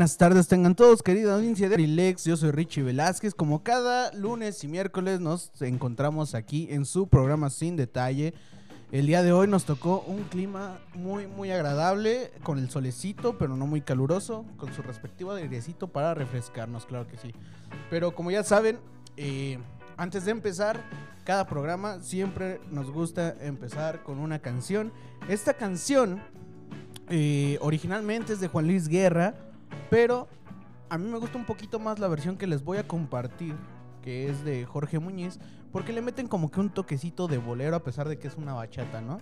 Buenas tardes, tengan todos, querida audiencia de Rilex. Yo soy Richie Velázquez. Como cada lunes y miércoles nos encontramos aquí en su programa Sin Detalle. El día de hoy nos tocó un clima muy, muy agradable, con el solecito, pero no muy caluroso, con su respectivo airecito para refrescarnos, claro que sí. Pero como ya saben, eh, antes de empezar cada programa, siempre nos gusta empezar con una canción. Esta canción eh, originalmente es de Juan Luis Guerra pero a mí me gusta un poquito más la versión que les voy a compartir, que es de Jorge Muñiz, porque le meten como que un toquecito de bolero a pesar de que es una bachata, ¿no?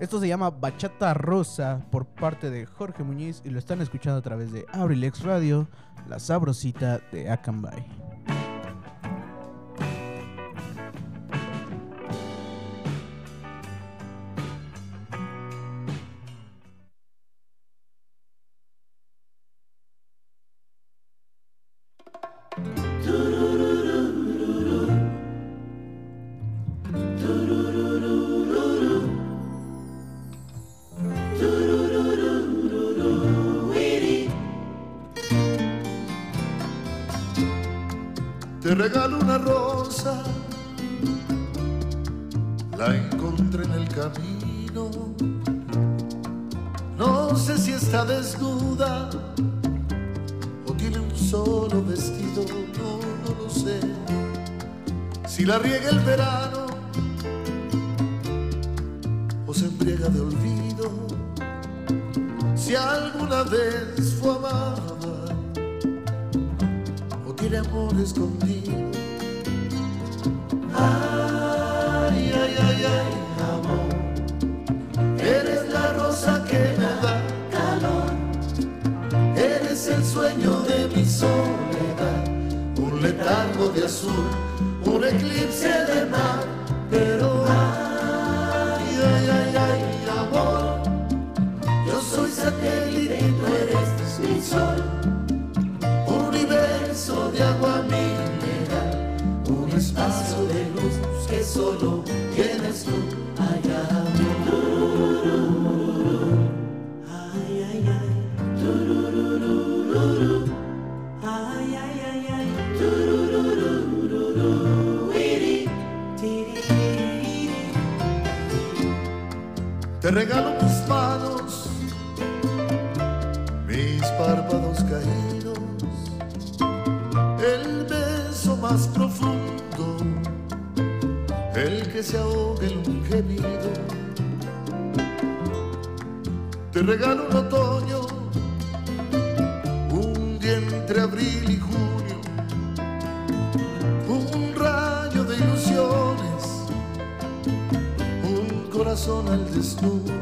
Esto se llama Bachata Rosa por parte de Jorge Muñiz y lo están escuchando a través de Abrilex Radio, la sabrosita de Acambay. La riega el verano regalo mis manos, mis párpados caídos el beso más profundo, el que se ahoga en un gemido. Te regalo un otoño, un día entre corazón al desnudo.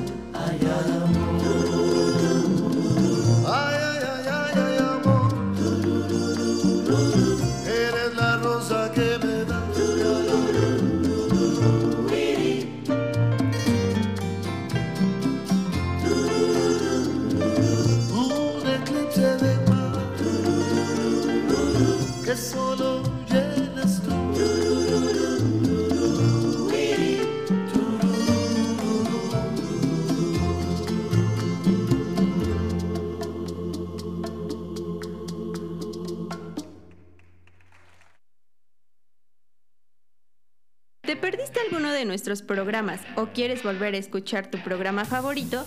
nuestros programas o quieres volver a escuchar tu programa favorito?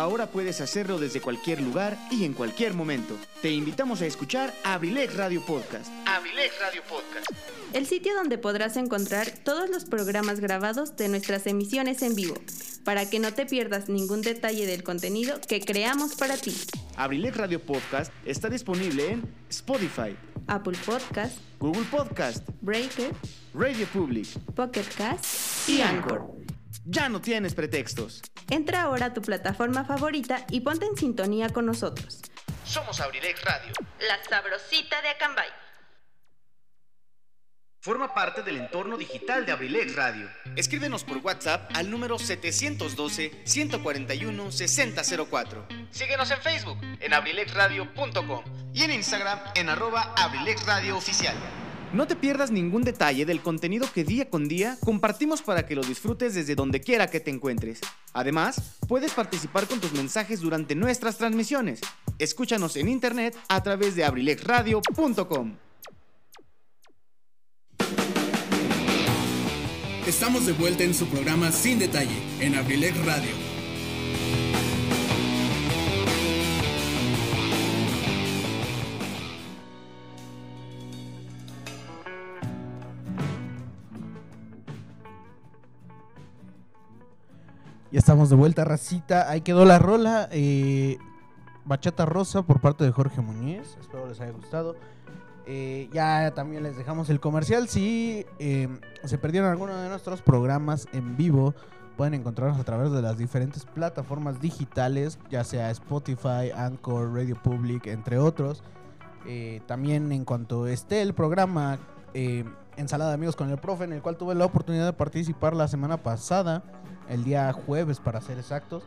Ahora puedes hacerlo desde cualquier lugar y en cualquier momento. Te invitamos a escuchar Abrilex Radio Podcast. Abrilex Radio Podcast. El sitio donde podrás encontrar todos los programas grabados de nuestras emisiones en vivo, para que no te pierdas ningún detalle del contenido que creamos para ti. Abrilex Radio Podcast está disponible en Spotify, Apple Podcast, Google Podcast, Breaker, Radio Public Pocket Cast y Anchor. Ya no tienes pretextos. Entra ahora a tu plataforma favorita y ponte en sintonía con nosotros. Somos Abrilex Radio. La sabrosita de Acambay. Forma parte del entorno digital de Abrilex Radio. Escríbenos por WhatsApp al número 712-141-6004 Síguenos en Facebook en abrilexradio.com. y en Instagram en arroba Abrilex Radio Oficial. No te pierdas ningún detalle del contenido que día con día compartimos para que lo disfrutes desde donde quiera que te encuentres. Además, puedes participar con tus mensajes durante nuestras transmisiones. Escúchanos en internet a través de abrilexradio.com. Estamos de vuelta en su programa Sin Detalle en Abrilex Radio. Ya estamos de vuelta, racita. Ahí quedó la rola. eh, Bachata Rosa por parte de Jorge Muñiz. Espero les haya gustado. Eh, ya también les dejamos el comercial. Si eh, se perdieron alguno de nuestros programas en vivo, pueden encontrarnos a través de las diferentes plataformas digitales, ya sea Spotify, Anchor, Radio Public, entre otros. Eh, también en cuanto esté el programa eh, Ensalada Amigos con el Profe, en el cual tuve la oportunidad de participar la semana pasada, el día jueves para ser exactos.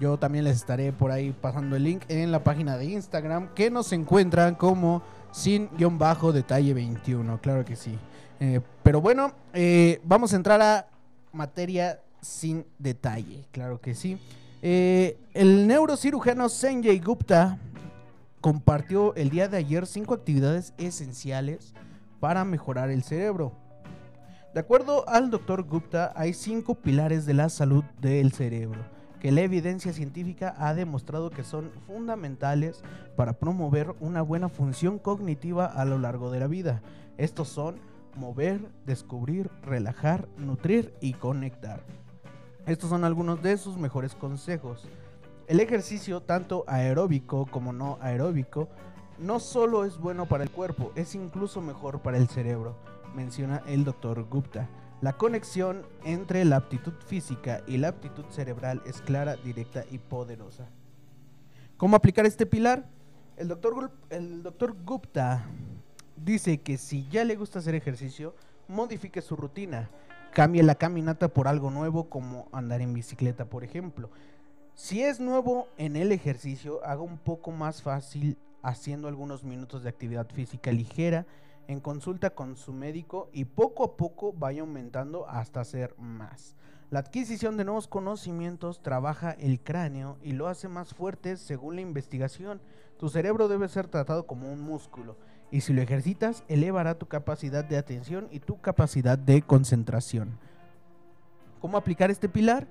Yo también les estaré por ahí pasando el link en la página de Instagram que nos encuentran como sin-detalle 21, claro que sí. Eh, pero bueno, eh, vamos a entrar a materia sin detalle, claro que sí. Eh, el neurocirujano Sanjay Gupta compartió el día de ayer cinco actividades esenciales para mejorar el cerebro. De acuerdo al doctor Gupta, hay cinco pilares de la salud del cerebro que la evidencia científica ha demostrado que son fundamentales para promover una buena función cognitiva a lo largo de la vida. Estos son mover, descubrir, relajar, nutrir y conectar. Estos son algunos de sus mejores consejos. El ejercicio, tanto aeróbico como no aeróbico, no solo es bueno para el cuerpo, es incluso mejor para el cerebro, menciona el doctor Gupta. La conexión entre la aptitud física y la aptitud cerebral es clara, directa y poderosa. ¿Cómo aplicar este pilar? El doctor, el doctor Gupta dice que si ya le gusta hacer ejercicio, modifique su rutina. Cambie la caminata por algo nuevo como andar en bicicleta, por ejemplo. Si es nuevo en el ejercicio, haga un poco más fácil haciendo algunos minutos de actividad física ligera en consulta con su médico y poco a poco vaya aumentando hasta hacer más. La adquisición de nuevos conocimientos trabaja el cráneo y lo hace más fuerte según la investigación. Tu cerebro debe ser tratado como un músculo y si lo ejercitas elevará tu capacidad de atención y tu capacidad de concentración. ¿Cómo aplicar este pilar?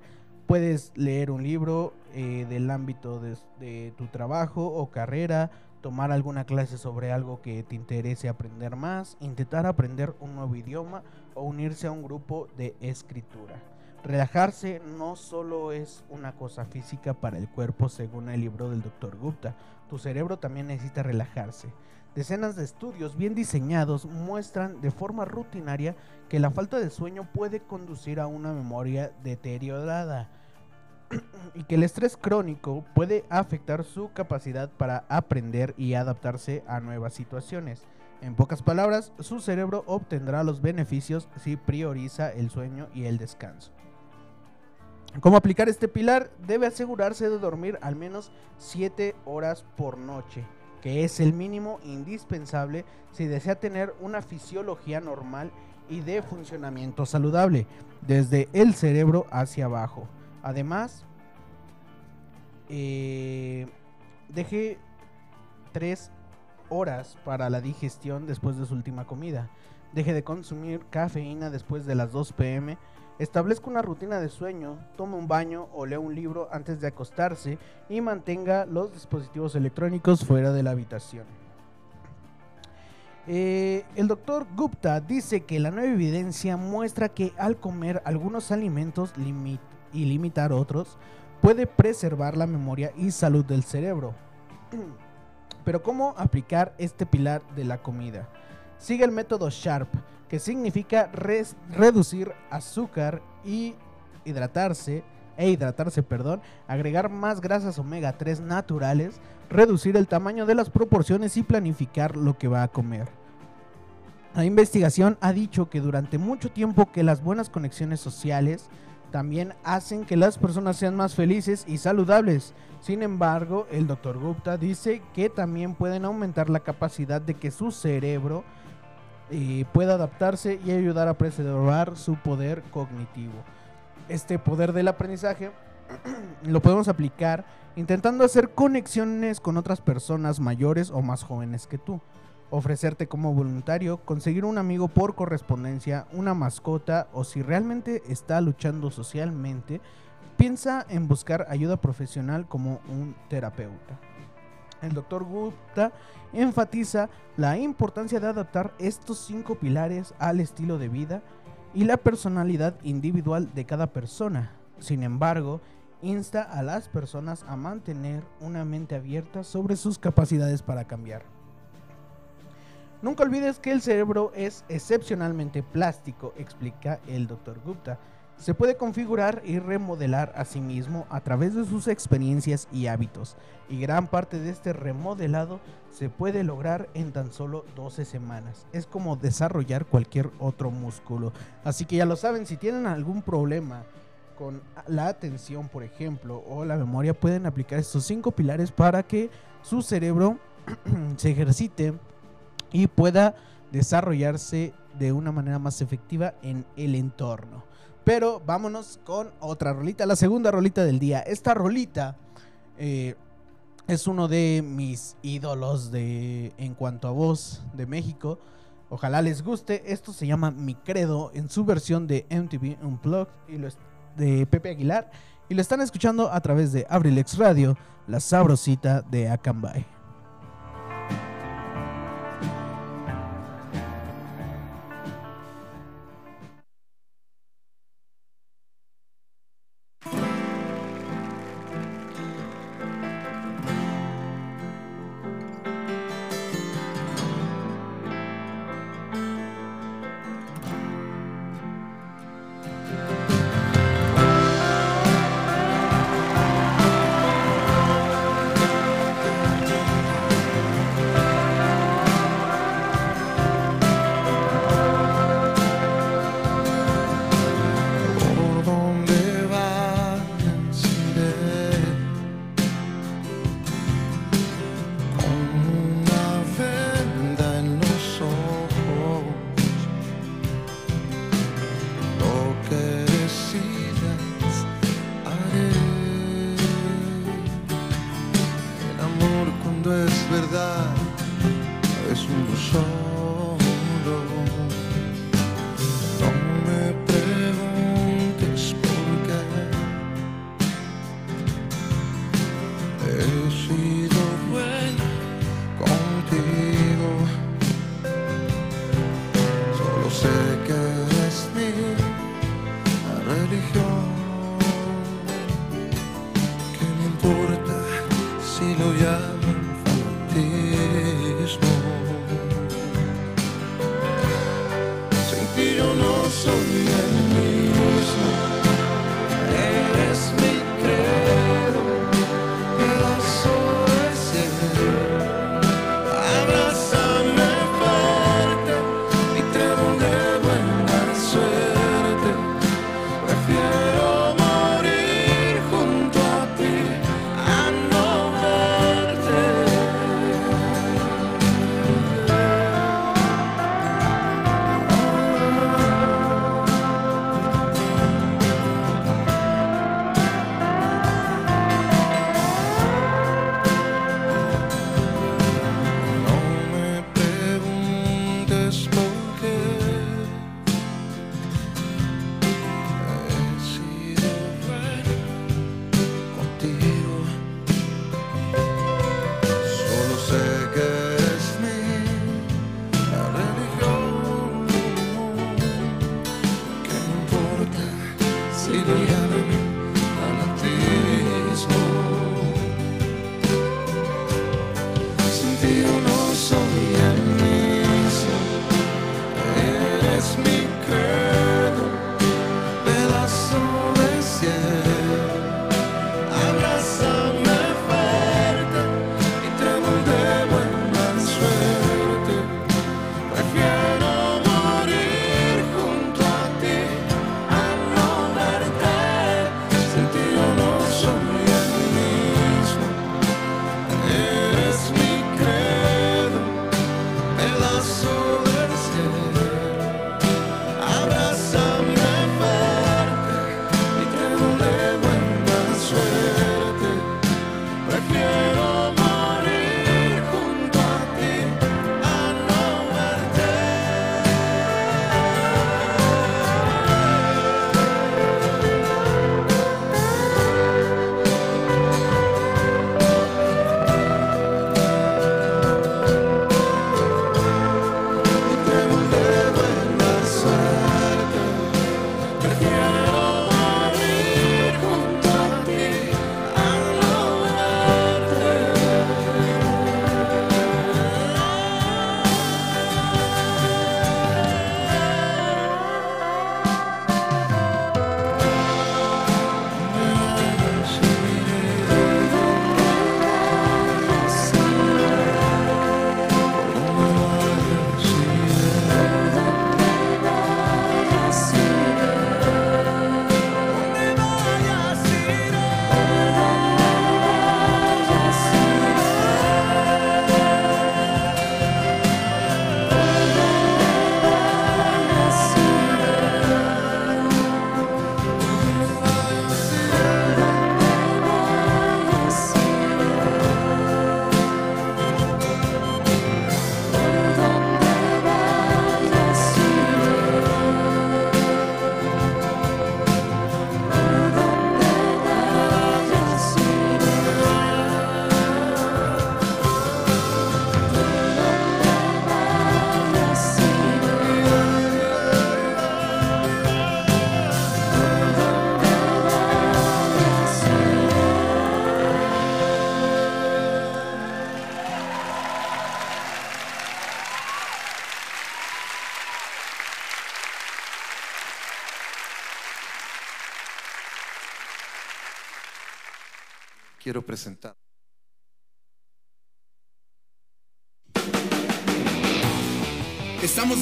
Puedes leer un libro eh, del ámbito de, de tu trabajo o carrera, tomar alguna clase sobre algo que te interese aprender más, intentar aprender un nuevo idioma o unirse a un grupo de escritura. Relajarse no solo es una cosa física para el cuerpo según el libro del Dr. Gupta, tu cerebro también necesita relajarse. Decenas de estudios bien diseñados muestran de forma rutinaria que la falta de sueño puede conducir a una memoria deteriorada y que el estrés crónico puede afectar su capacidad para aprender y adaptarse a nuevas situaciones. En pocas palabras, su cerebro obtendrá los beneficios si prioriza el sueño y el descanso. ¿Cómo aplicar este pilar? Debe asegurarse de dormir al menos 7 horas por noche, que es el mínimo indispensable si desea tener una fisiología normal y de funcionamiento saludable, desde el cerebro hacia abajo. Además, eh, deje 3 horas para la digestión después de su última comida. Deje de consumir cafeína después de las 2 pm. Establezca una rutina de sueño, tome un baño o lea un libro antes de acostarse y mantenga los dispositivos electrónicos fuera de la habitación. Eh, el doctor Gupta dice que la nueva evidencia muestra que al comer algunos alimentos y limitar otros puede preservar la memoria y salud del cerebro. Pero ¿cómo aplicar este pilar de la comida? Sigue el método SHARP, que significa reducir azúcar y hidratarse e hidratarse, perdón, agregar más grasas omega 3 naturales, reducir el tamaño de las proporciones y planificar lo que va a comer. La investigación ha dicho que durante mucho tiempo que las buenas conexiones sociales también hacen que las personas sean más felices y saludables. Sin embargo, el Dr. Gupta dice que también pueden aumentar la capacidad de que su cerebro eh, pueda adaptarse y ayudar a preservar su poder cognitivo. Este poder del aprendizaje lo podemos aplicar intentando hacer conexiones con otras personas mayores o más jóvenes que tú ofrecerte como voluntario, conseguir un amigo por correspondencia, una mascota o si realmente está luchando socialmente, piensa en buscar ayuda profesional como un terapeuta. El doctor Gupta enfatiza la importancia de adaptar estos cinco pilares al estilo de vida y la personalidad individual de cada persona. Sin embargo, insta a las personas a mantener una mente abierta sobre sus capacidades para cambiar. Nunca olvides que el cerebro es excepcionalmente plástico, explica el Dr. Gupta. Se puede configurar y remodelar a sí mismo a través de sus experiencias y hábitos, y gran parte de este remodelado se puede lograr en tan solo 12 semanas. Es como desarrollar cualquier otro músculo. Así que ya lo saben, si tienen algún problema con la atención, por ejemplo, o la memoria, pueden aplicar estos cinco pilares para que su cerebro se ejercite y pueda desarrollarse de una manera más efectiva en el entorno. Pero vámonos con otra rolita, la segunda rolita del día. Esta rolita eh, es uno de mis ídolos de, en cuanto a voz de México. Ojalá les guste. Esto se llama Mi Credo en su versión de MTV Unplugged y de Pepe Aguilar. Y lo están escuchando a través de Abrilex Radio, la sabrosita de Acambay.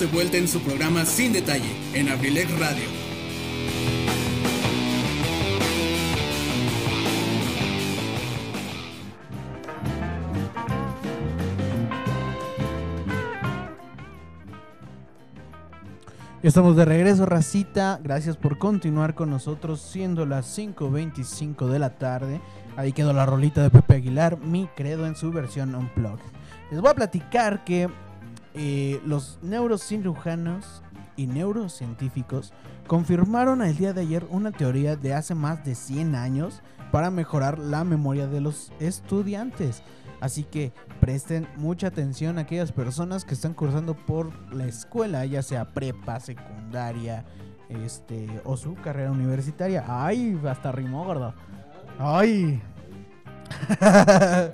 de vuelta en su programa Sin Detalle, en Abrilec Radio. Estamos de regreso, Racita. Gracias por continuar con nosotros, siendo las 5.25 de la tarde. Ahí quedó la rolita de Pepe Aguilar, mi credo en su versión unplugged. Les voy a platicar que eh, los neurocirujanos y neurocientíficos confirmaron el día de ayer una teoría de hace más de 100 años para mejorar la memoria de los estudiantes. Así que presten mucha atención a aquellas personas que están cursando por la escuela, ya sea prepa, secundaria, este, o su carrera universitaria. Ay, hasta rimó, gordo. Ay.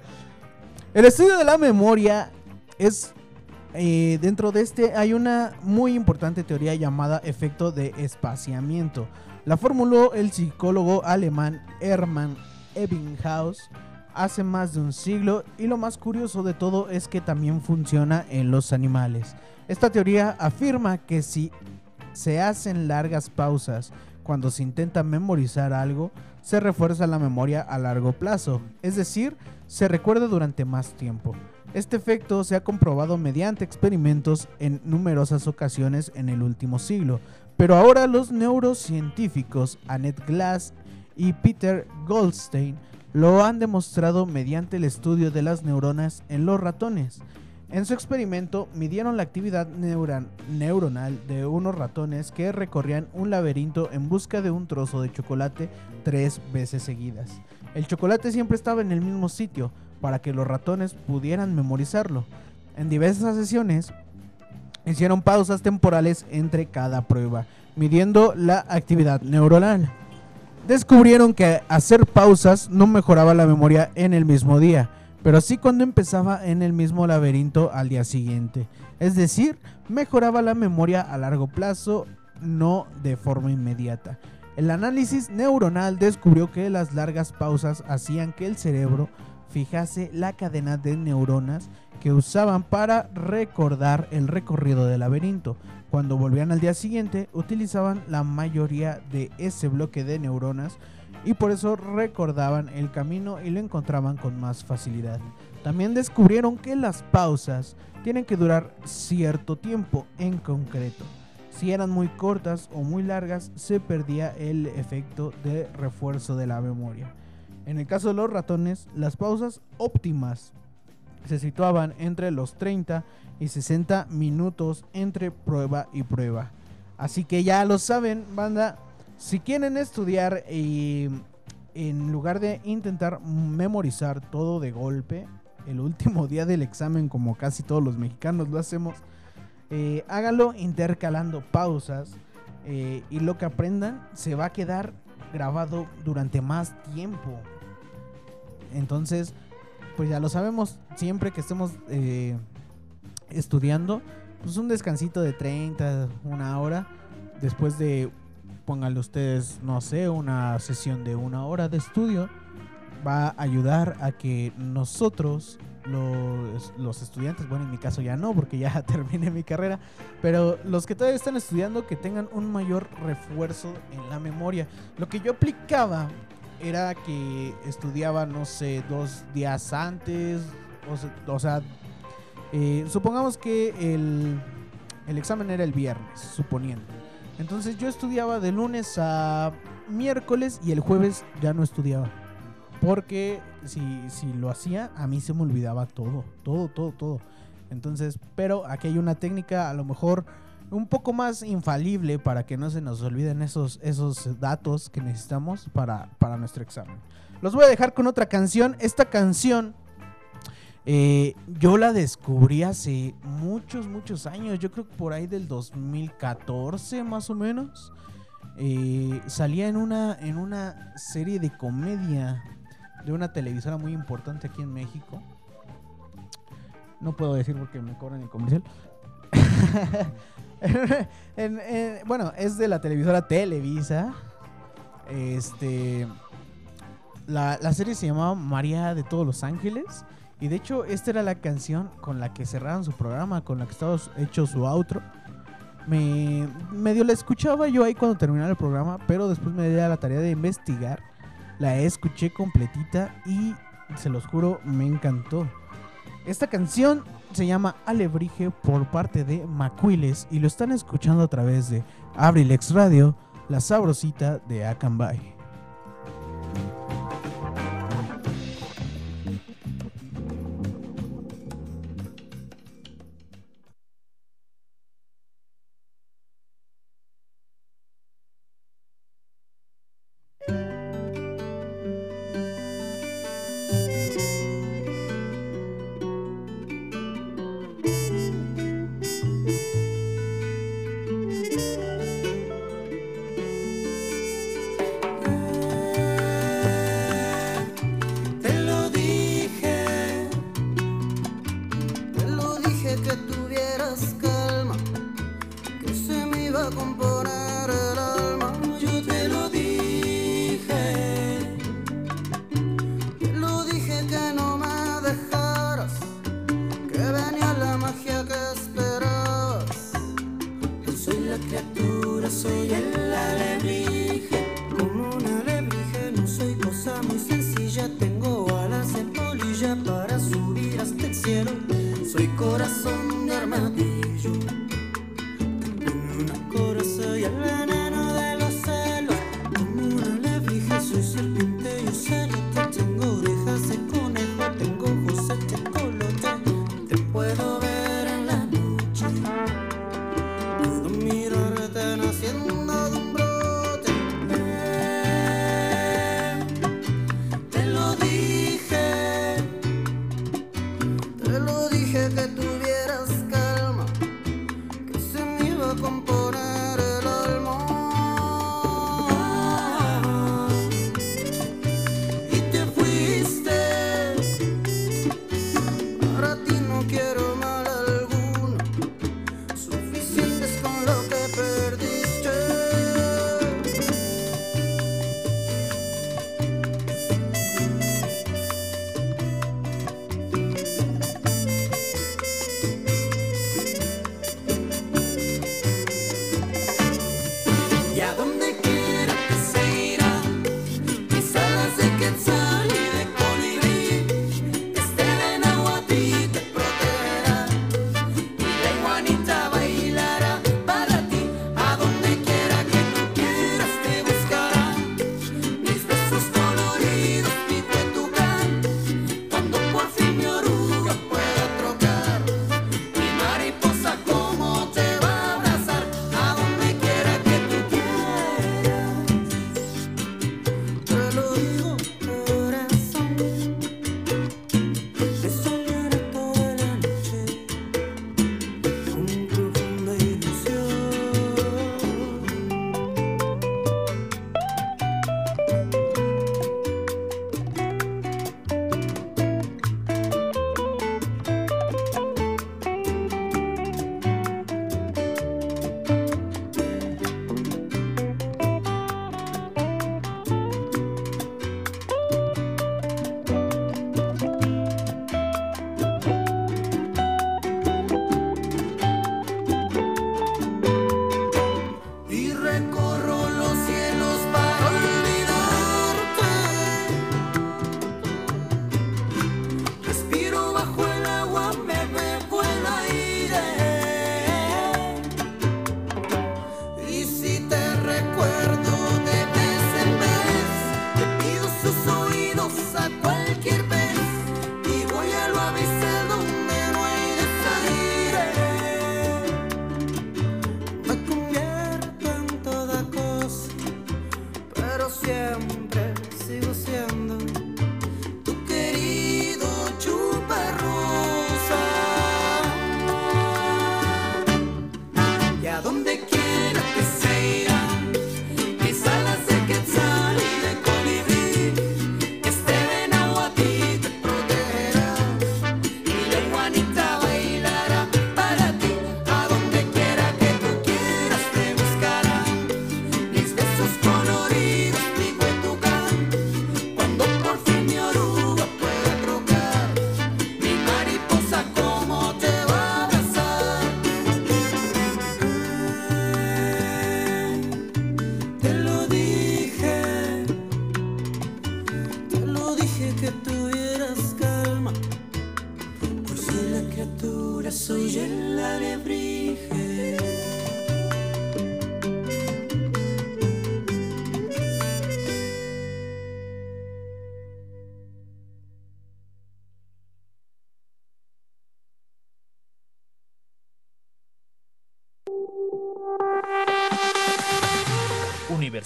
El estudio de la memoria es eh, dentro de este hay una muy importante teoría llamada efecto de espaciamiento. La formuló el psicólogo alemán Hermann Ebbinghaus hace más de un siglo y lo más curioso de todo es que también funciona en los animales. Esta teoría afirma que si se hacen largas pausas cuando se intenta memorizar algo, se refuerza la memoria a largo plazo, es decir, se recuerda durante más tiempo. Este efecto se ha comprobado mediante experimentos en numerosas ocasiones en el último siglo, pero ahora los neurocientíficos Annette Glass y Peter Goldstein lo han demostrado mediante el estudio de las neuronas en los ratones. En su experimento midieron la actividad neuronal de unos ratones que recorrían un laberinto en busca de un trozo de chocolate tres veces seguidas. El chocolate siempre estaba en el mismo sitio para que los ratones pudieran memorizarlo. En diversas sesiones hicieron pausas temporales entre cada prueba, midiendo la actividad neuronal. Descubrieron que hacer pausas no mejoraba la memoria en el mismo día, pero sí cuando empezaba en el mismo laberinto al día siguiente. Es decir, mejoraba la memoria a largo plazo, no de forma inmediata. El análisis neuronal descubrió que las largas pausas hacían que el cerebro fijase la cadena de neuronas que usaban para recordar el recorrido del laberinto. Cuando volvían al día siguiente, utilizaban la mayoría de ese bloque de neuronas y por eso recordaban el camino y lo encontraban con más facilidad. También descubrieron que las pausas tienen que durar cierto tiempo en concreto. Si eran muy cortas o muy largas, se perdía el efecto de refuerzo de la memoria. En el caso de los ratones, las pausas óptimas se situaban entre los 30 y 60 minutos entre prueba y prueba. Así que ya lo saben, banda. Si quieren estudiar y en lugar de intentar memorizar todo de golpe, el último día del examen, como casi todos los mexicanos lo hacemos, eh, háganlo intercalando pausas eh, y lo que aprendan se va a quedar grabado durante más tiempo. Entonces, pues ya lo sabemos, siempre que estemos eh, estudiando, pues un descansito de 30, una hora, después de, pónganle ustedes, no sé, una sesión de una hora de estudio, va a ayudar a que nosotros los, los, estudiantes, bueno, en mi caso ya no, porque ya terminé mi carrera, pero los que todavía están estudiando, que tengan un mayor refuerzo en la memoria. Lo que yo aplicaba era que estudiaba, no sé, dos días antes, o, sea, eh, supongamos que el, el examen era el viernes, suponiendo. Entonces yo estudiaba de lunes a miércoles y el jueves ya no estudiaba. Porque si, si lo hacía, a mí se me olvidaba todo, todo, todo, todo. Entonces, pero aquí hay una técnica a lo mejor un poco más infalible para que no se nos olviden esos, esos datos que necesitamos para, para nuestro examen. Los voy a dejar con otra canción. Esta canción eh, yo la descubrí hace muchos, muchos años. Yo creo que por ahí del 2014 más o menos. Eh, salía en una, en una serie de comedia de una televisora muy importante aquí en México. No puedo decir porque me cobran el comercial. bueno, es de la televisora Televisa. Este. La, la, serie se llamaba María de todos los Ángeles. Y de hecho, esta era la canción con la que cerraron su programa, con la que estaba hecho su outro. Me medio la escuchaba yo ahí cuando terminaba el programa, pero después me di a la tarea de investigar la escuché completita y se los juro, me encantó. Esta canción se llama Alebrije por parte de Macuiles y lo están escuchando a través de Abrilex Radio, la sabrosita de Akanbay.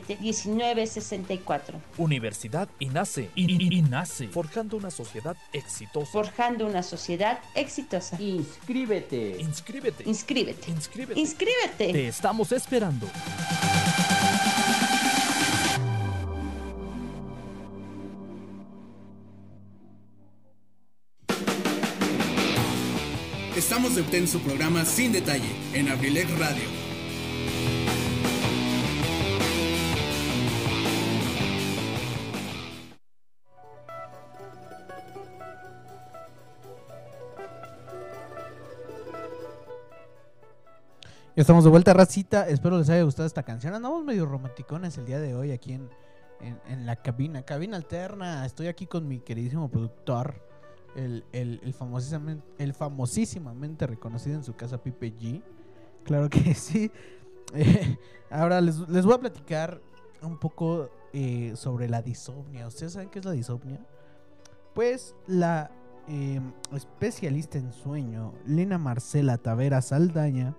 718-127-1964. Universidad INACE. INACE. Forjando una sociedad exitosa. Forjando una sociedad exitosa. Inscríbete. Inscríbete. Inscríbete. Inscríbete. Inscríbete. Te estamos esperando. Estamos de en su programa Sin Detalle en Abrilex Radio. Estamos de vuelta, racita. Espero les haya gustado esta canción. Andamos medio romanticones el día de hoy aquí en, en- la cabina. Cabina alterna. Estoy aquí con mi queridísimo productor. El, el, el, famosísimamente, el famosísimamente reconocido en su casa Pipe G. Claro que sí. Eh, ahora les, les voy a platicar un poco eh, sobre la disomnia. ¿Ustedes saben qué es la disomnia? Pues la eh, especialista en sueño, Lena Marcela Tavera Saldaña,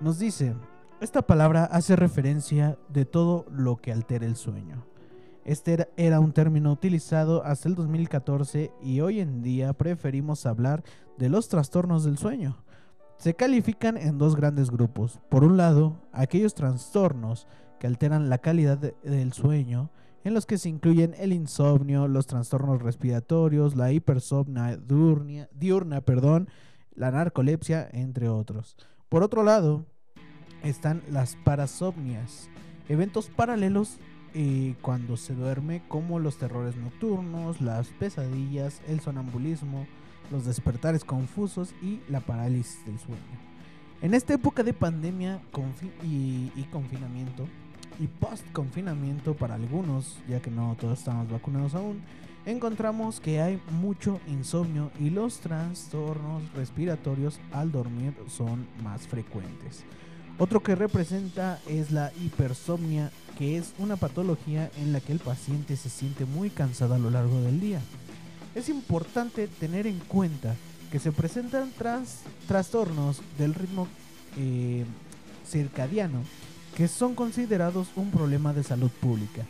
nos dice, esta palabra hace referencia de todo lo que altera el sueño. Este era, un término utilizado hasta el 2014 y hoy en día preferimos hablar de los trastornos del sueño. Se califican en dos grandes grupos. Por un lado, aquellos trastornos que alteran la calidad de- del sueño, en los que se incluyen el insomnio, los trastornos respiratorios, la hipersomnia diurnia, diurna, perdón, la narcolepsia, entre otros. Por otro lado, están las parasomnias, eventos paralelos eh, cuando se duerme, como los terrores nocturnos, las pesadillas, el sonambulismo, los despertares confusos y la parálisis del sueño. En esta época de pandemia y, y confinamiento, y post-confinamiento para algunos, ya que no todos estamos vacunados aún, encontramos que hay mucho insomnio y los trastornos respiratorios al dormir son más frecuentes. Otro que representa es la hipersomnia, que es una patología en la que el paciente se siente muy cansado a lo largo del día. Es importante tener en cuenta que se presentan tras- trastornos del ritmo eh, circadiano que son considerados un problema de salud pública.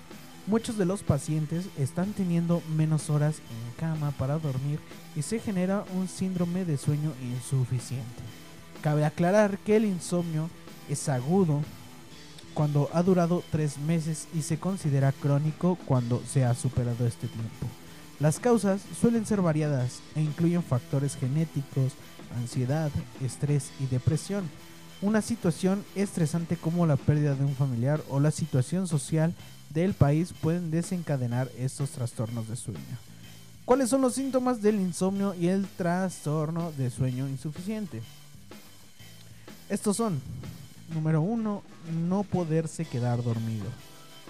Muchos de los pacientes están teniendo menos horas en cama para dormir y se genera un síndrome de sueño insuficiente. Cabe aclarar que el insomnio es agudo cuando ha durado tres meses y se considera crónico cuando se ha superado este tiempo. Las causas suelen ser variadas e incluyen factores genéticos, ansiedad, estrés y depresión. Una situación estresante como la pérdida de un familiar o la situación social del país pueden desencadenar estos trastornos de sueño. ¿Cuáles son los síntomas del insomnio y el trastorno de sueño insuficiente? Estos son, número uno, no poderse quedar dormido.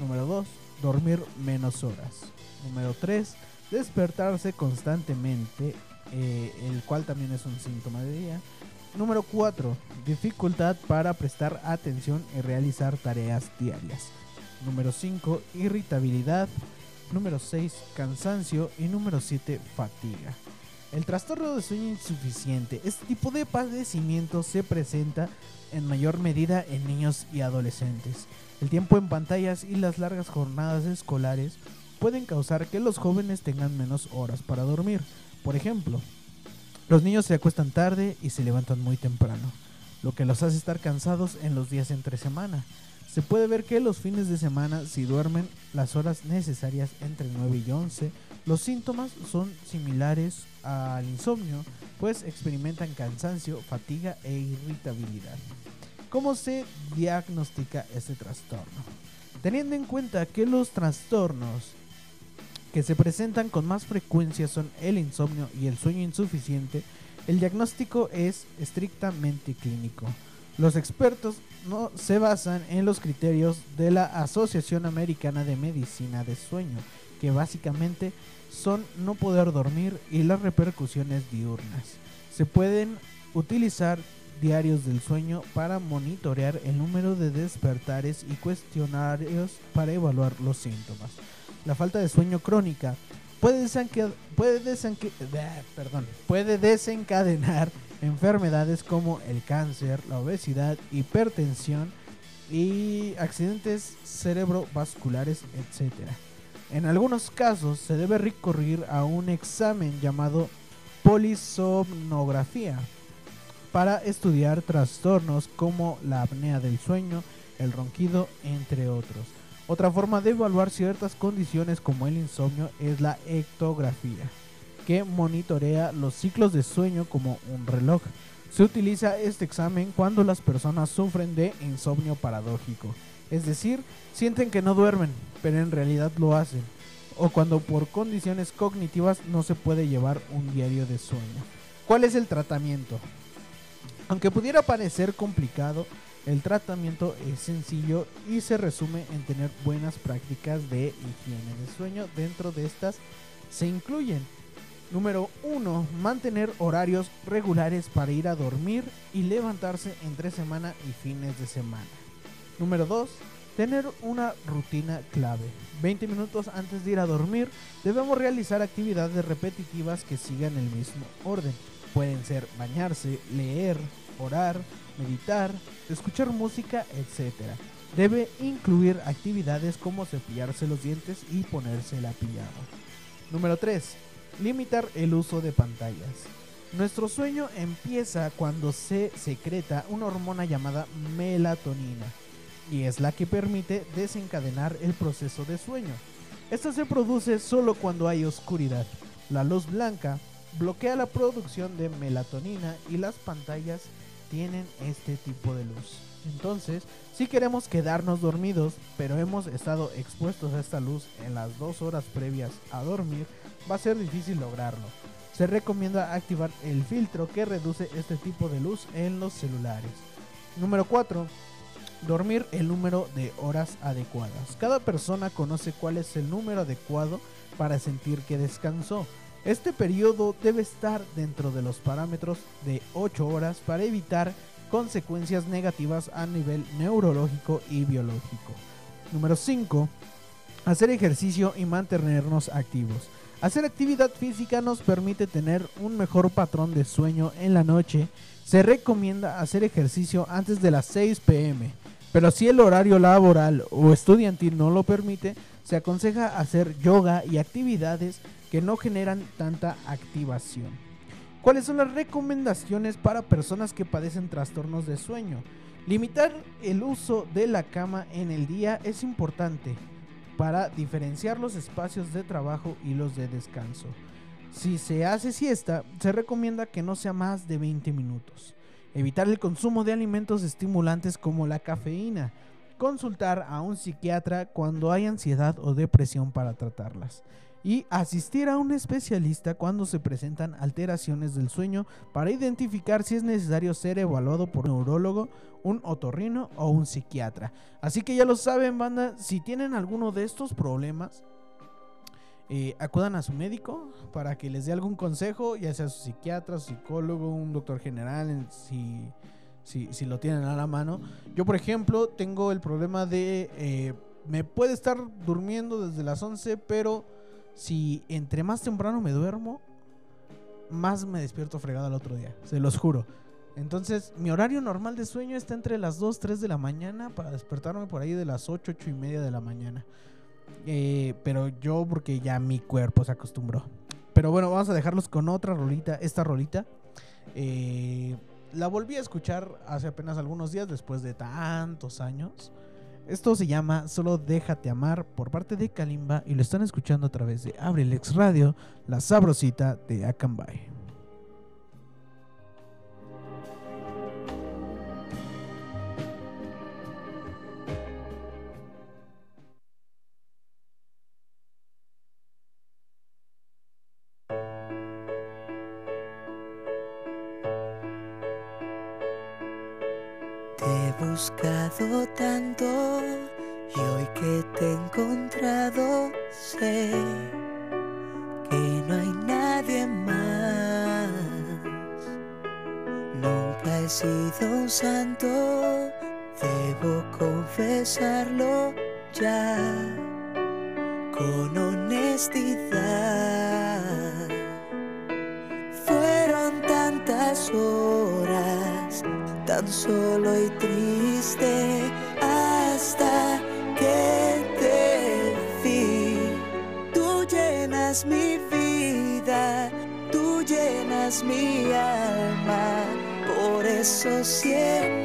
Número 2, dormir menos horas. Número 3, despertarse constantemente, eh, el cual también es un síntoma de día. Número 4, dificultad para prestar atención y realizar tareas diarias. Número 5, irritabilidad. Número 6, cansancio. Y número 7, fatiga. El trastorno de sueño insuficiente. Este tipo de padecimiento se presenta en mayor medida en niños y adolescentes. El tiempo en pantallas y las largas jornadas escolares pueden causar que los jóvenes tengan menos horas para dormir. Por ejemplo, los niños se acuestan tarde y se levantan muy temprano. lo que los hace estar cansados en los días entre semana. Se puede ver que los fines de semana, si duermen las horas necesarias entre 9 y 11, los síntomas son similares al insomnio, pues experimentan cansancio, fatiga e irritabilidad. ¿Cómo se diagnostica este trastorno? Teniendo en cuenta que los trastornos que se presentan con más frecuencia son el insomnio y el sueño insuficiente, el diagnóstico es estrictamente clínico. Los expertos no se basan en los criterios de la Asociación Americana de Medicina de Sueño, que básicamente son no poder dormir y las repercusiones diurnas. Se pueden utilizar diarios del sueño para monitorear el número de despertares y cuestionarios para evaluar los síntomas. La falta de sueño crónica puede, desenque- puede eh, puede desencadenar enfermedades como el cáncer, la obesidad, hipertensión y accidentes cerebrovasculares, etc. En algunos casos se debe recurrir a un examen llamado polisomnografía para estudiar trastornos como la apnea del sueño, el ronquido, entre otros. Otra forma de evaluar ciertas condiciones como el insomnio es la ectografía, que monitorea los ciclos de sueño como un reloj. Se utiliza este examen cuando las personas sufren de insomnio paradójico, es decir, sienten que no duermen, pero en realidad lo hacen, o cuando por condiciones cognitivas no se puede llevar un diario de sueño. ¿Cuál es el tratamiento? Aunque pudiera parecer complicado, el tratamiento es sencillo y se resume en tener buenas prácticas de higiene de sueño. Dentro de estas se incluyen Número 1. Mantener horarios regulares para ir a dormir y levantarse entre semana y fines de semana. Número 2. Tener una rutina clave. 20 minutos antes de ir a dormir debemos realizar actividades repetitivas que sigan el mismo orden. Pueden ser bañarse, leer, orar, meditar, escuchar música, etc. Debe incluir actividades como cepillarse los dientes y ponerse la pijama. Número 3. Limitar el uso de pantallas. Nuestro sueño empieza cuando se secreta una hormona llamada melatonina y es la que permite desencadenar el proceso de sueño. Esta se produce solo cuando hay oscuridad. La luz blanca bloquea la producción de melatonina y las pantallas tienen este tipo de luz. Entonces, si queremos quedarnos dormidos, pero hemos estado expuestos a esta luz en las dos horas previas a dormir, va a ser difícil lograrlo. Se recomienda activar el filtro que reduce este tipo de luz en los celulares. Número 4. Dormir el número de horas adecuadas. Cada persona conoce cuál es el número adecuado para sentir que descansó. Este periodo debe estar dentro de los parámetros de 8 horas para evitar consecuencias negativas a nivel neurológico y biológico. Número 5. Hacer ejercicio y mantenernos activos. Hacer actividad física nos permite tener un mejor patrón de sueño en la noche. Se recomienda hacer ejercicio antes de las 6 pm, pero si el horario laboral o estudiantil no lo permite, se aconseja hacer yoga y actividades que no generan tanta activación. ¿Cuáles son las recomendaciones para personas que padecen trastornos de sueño? Limitar el uso de la cama en el día es importante para diferenciar los espacios de trabajo y los de descanso. Si se hace siesta, se recomienda que no sea más de 20 minutos. Evitar el consumo de alimentos estimulantes como la cafeína. Consultar a un psiquiatra cuando hay ansiedad o depresión para tratarlas y asistir a un especialista cuando se presentan alteraciones del sueño para identificar si es necesario ser evaluado por un neurólogo, un otorrino o un psiquiatra. Así que ya lo saben, banda, si tienen alguno de estos problemas, eh, acudan a su médico para que les dé algún consejo, ya sea su psiquiatra, su psicólogo, un doctor general, en- si, si, si lo tienen a la mano. Yo, por ejemplo, tengo el problema de... eh, me puede estar durmiendo desde las 11, pero si entre más temprano me duermo, más me despierto fregado al otro día, se los juro. Entonces, mi horario normal de sueño está entre las 2, 3 de la mañana para despertarme por ahí de las 8, 8 y media de la mañana. Eh, pero yo porque ya mi cuerpo se acostumbró. Pero bueno, vamos a dejarlos con otra rolita. Esta rolita eh, la volví a escuchar hace apenas algunos días después de tantos años. Esto se llama Solo Déjate Amar por parte de Kalimba y lo están escuchando a través de Abrilex Radio, la sabrosita de Akanbay. Buscado tanto y hoy que te he encontrado sé que no hay nadie más. Nunca he sido un santo, debo confesarlo ya con honestidad. Fueron tantas horas solo y triste hasta que te vi. Tú llenas mi vida, tú llenas mi alma, por eso siempre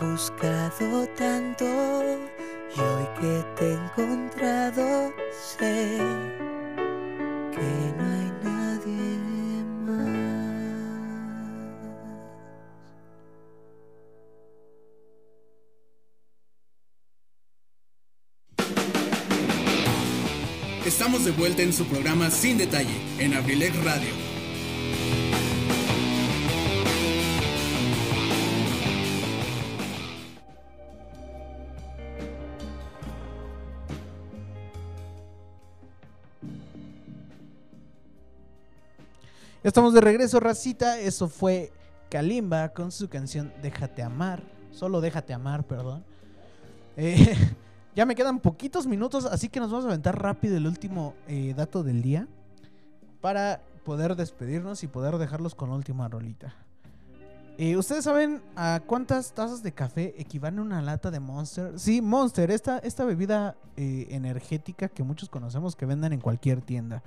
buscado tanto y hoy que te he encontrado sé que no hay nadie más. Estamos de vuelta en su programa Sin Detalle, en Abrilex Radio. Estamos de regreso, racita. Eso fue Kalimba con su canción Déjate amar. Solo déjate amar, perdón. Eh, ya me quedan poquitos minutos, así que nos vamos a aventar rápido el último eh, dato del día para poder despedirnos y poder dejarlos con la última rolita. Eh, ¿Ustedes saben a cuántas tazas de café equivale una lata de Monster? Sí, Monster, esta, esta bebida eh, energética que muchos conocemos que venden en cualquier tienda.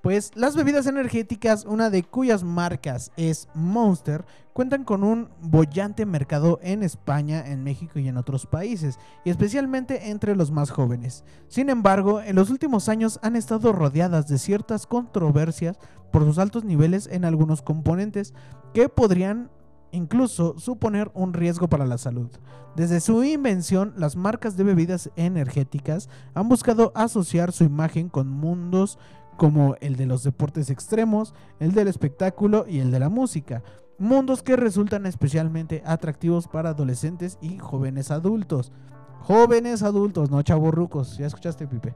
Pues las bebidas energéticas, una de cuyas marcas es Monster, cuentan con un bollante mercado en España, en México y en otros países, y especialmente entre los más jóvenes. Sin embargo, en los últimos años han estado rodeadas de ciertas controversias por sus altos niveles en algunos componentes que podrían incluso suponer un riesgo para la salud. Desde su invención, las marcas de bebidas energéticas han buscado asociar su imagen con mundos como el de los deportes extremos, el del espectáculo y el de la música. Mundos que resultan especialmente atractivos para adolescentes y jóvenes adultos. Jóvenes adultos, no chavorrucos. ¿Ya escuchaste, Pipe?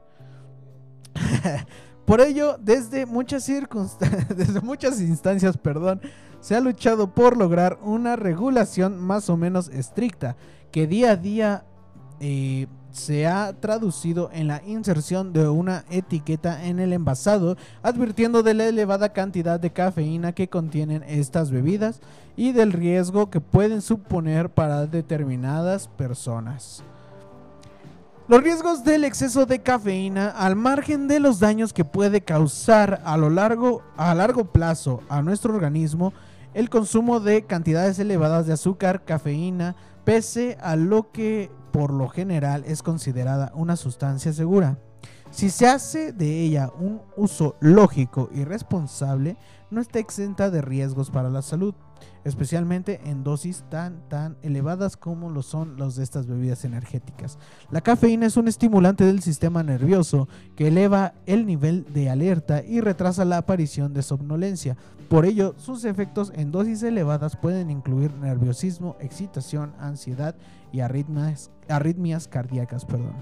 Por ello, desde muchas circunstancias, desde muchas instancias, perdón, se ha luchado por lograr una regulación más o menos estricta que día a día eh, se ha traducido en la inserción de una etiqueta en el envasado advirtiendo de la elevada cantidad de cafeína que contienen estas bebidas y del riesgo que pueden suponer para determinadas personas. Los riesgos del exceso de cafeína, al margen de los daños que puede causar a lo largo a largo plazo a nuestro organismo, el consumo de cantidades elevadas de azúcar, cafeína, pese a lo que por lo general es considerada una sustancia segura. Si se hace de ella un uso lógico y responsable, no está exenta de riesgos para la salud, especialmente en dosis tan tan elevadas como lo son los de estas bebidas energéticas. La cafeína es un estimulante del sistema nervioso que eleva el nivel de alerta y retrasa la aparición de somnolencia. Por ello, sus efectos en dosis elevadas pueden incluir nerviosismo, excitación, ansiedad y arritmias, arritmias cardíacas. Perdón.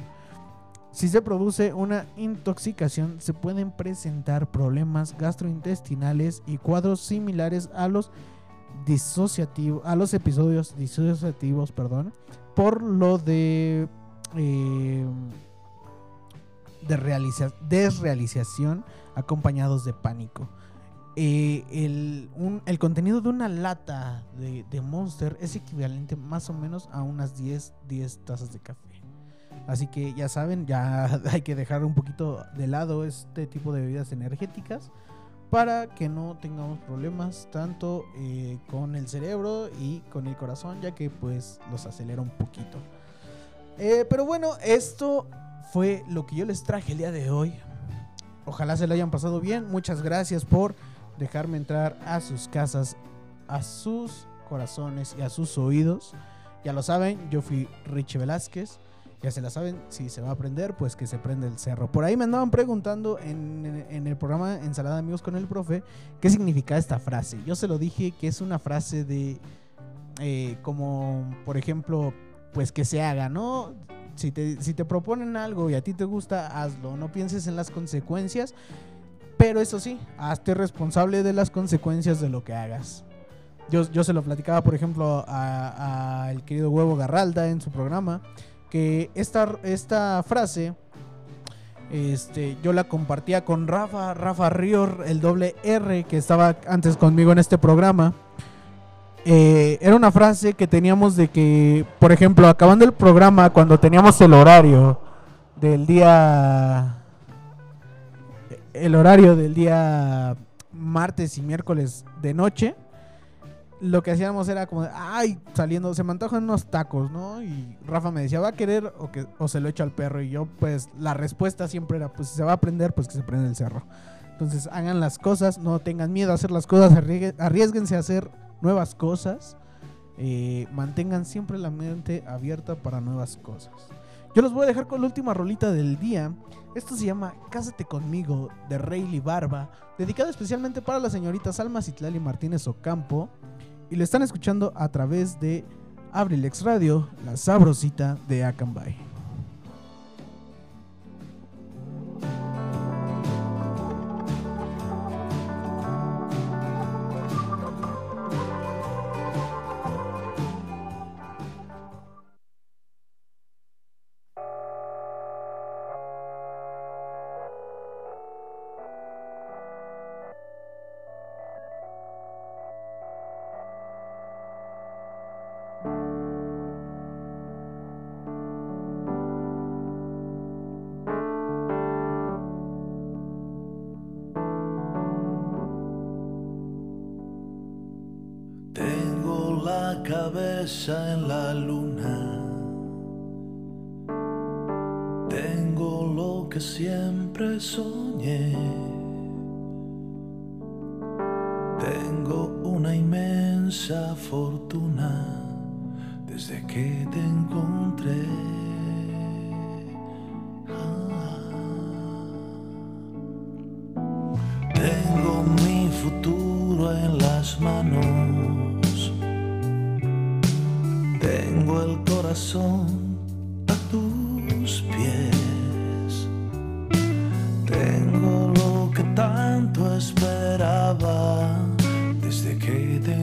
Si se produce una intoxicación, se pueden presentar problemas gastrointestinales y cuadros similares a los disociativos, a los episodios disociativos, perdón, por lo de eh, de realiza- desrealización acompañados de pánico. Eh, el, el contenido de una lata de, de Monster es equivalente más o menos a unas 10, 10 tazas de café. Así que ya saben, ya hay que dejar un poquito de lado este tipo de bebidas energéticas para que no tengamos problemas tanto eh, con el cerebro y con el corazón, ya que pues los acelera un poquito. Eh, pero bueno, esto fue lo que yo les traje el día de hoy. Ojalá se lo hayan pasado bien. Muchas gracias por dejarme entrar a sus casas, a sus corazones y a sus oídos. Ya lo saben, yo fui Richie Velázquez. Ya se la saben, si se va a aprender, pues que se prende el cerro. Por ahí me andaban preguntando en, en- el programa Ensalada Amigos con el Profe qué significa esta frase. Yo se lo dije que es una frase de, eh, como por ejemplo, pues que se haga, ¿no? Si te, si te proponen algo y a ti te gusta, hazlo. No pienses en las consecuencias. Pero eso sí, hazte responsable de las consecuencias de lo que hagas. Yo, yo se lo platicaba, por ejemplo, a- al querido Huevo Garralda en su programa, que esta, esta frase este, yo la compartía con Rafa, Rafa Rior, el doble R, que estaba antes conmigo en este programa. Eh, era una frase que teníamos de que, por ejemplo, acabando el programa, cuando teníamos el horario del día el horario del día martes y miércoles de noche, lo que hacíamos era como, ay, saliendo, se me antojan unos tacos, ¿no? Y Rafa me decía, ¿va a querer o, que, o se lo echo al perro? Y yo, pues, la respuesta siempre era, pues, si se va a prender, pues que se prende el cerro. Entonces, hagan las cosas, no tengan miedo a hacer las cosas, arriesgue- arriesguense a hacer nuevas cosas, eh, mantengan siempre la mente abierta para nuevas cosas. Yo los voy a dejar con la última rolita del día. Esto se llama Cásate conmigo de Rayleigh Barba, dedicado especialmente para la señorita Salma Citlali Martínez Ocampo. Y lo están escuchando a través de Abrilex Radio, la sabrosita de Acambay. tengo el corazón a tus pies. Tengo lo que tanto esperaba desde que te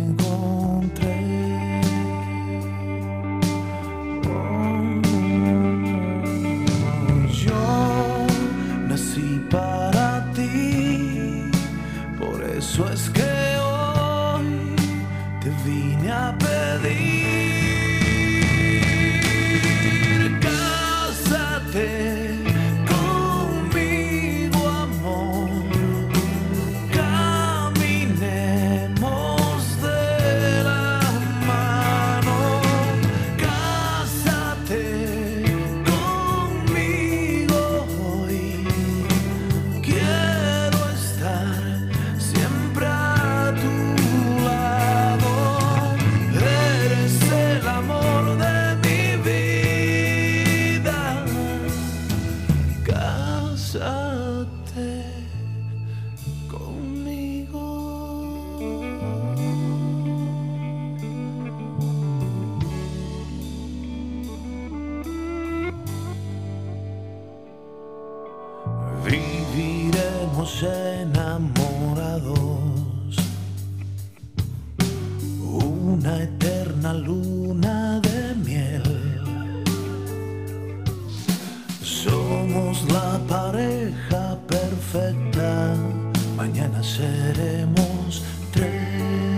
mañana seremos tres.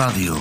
Radio.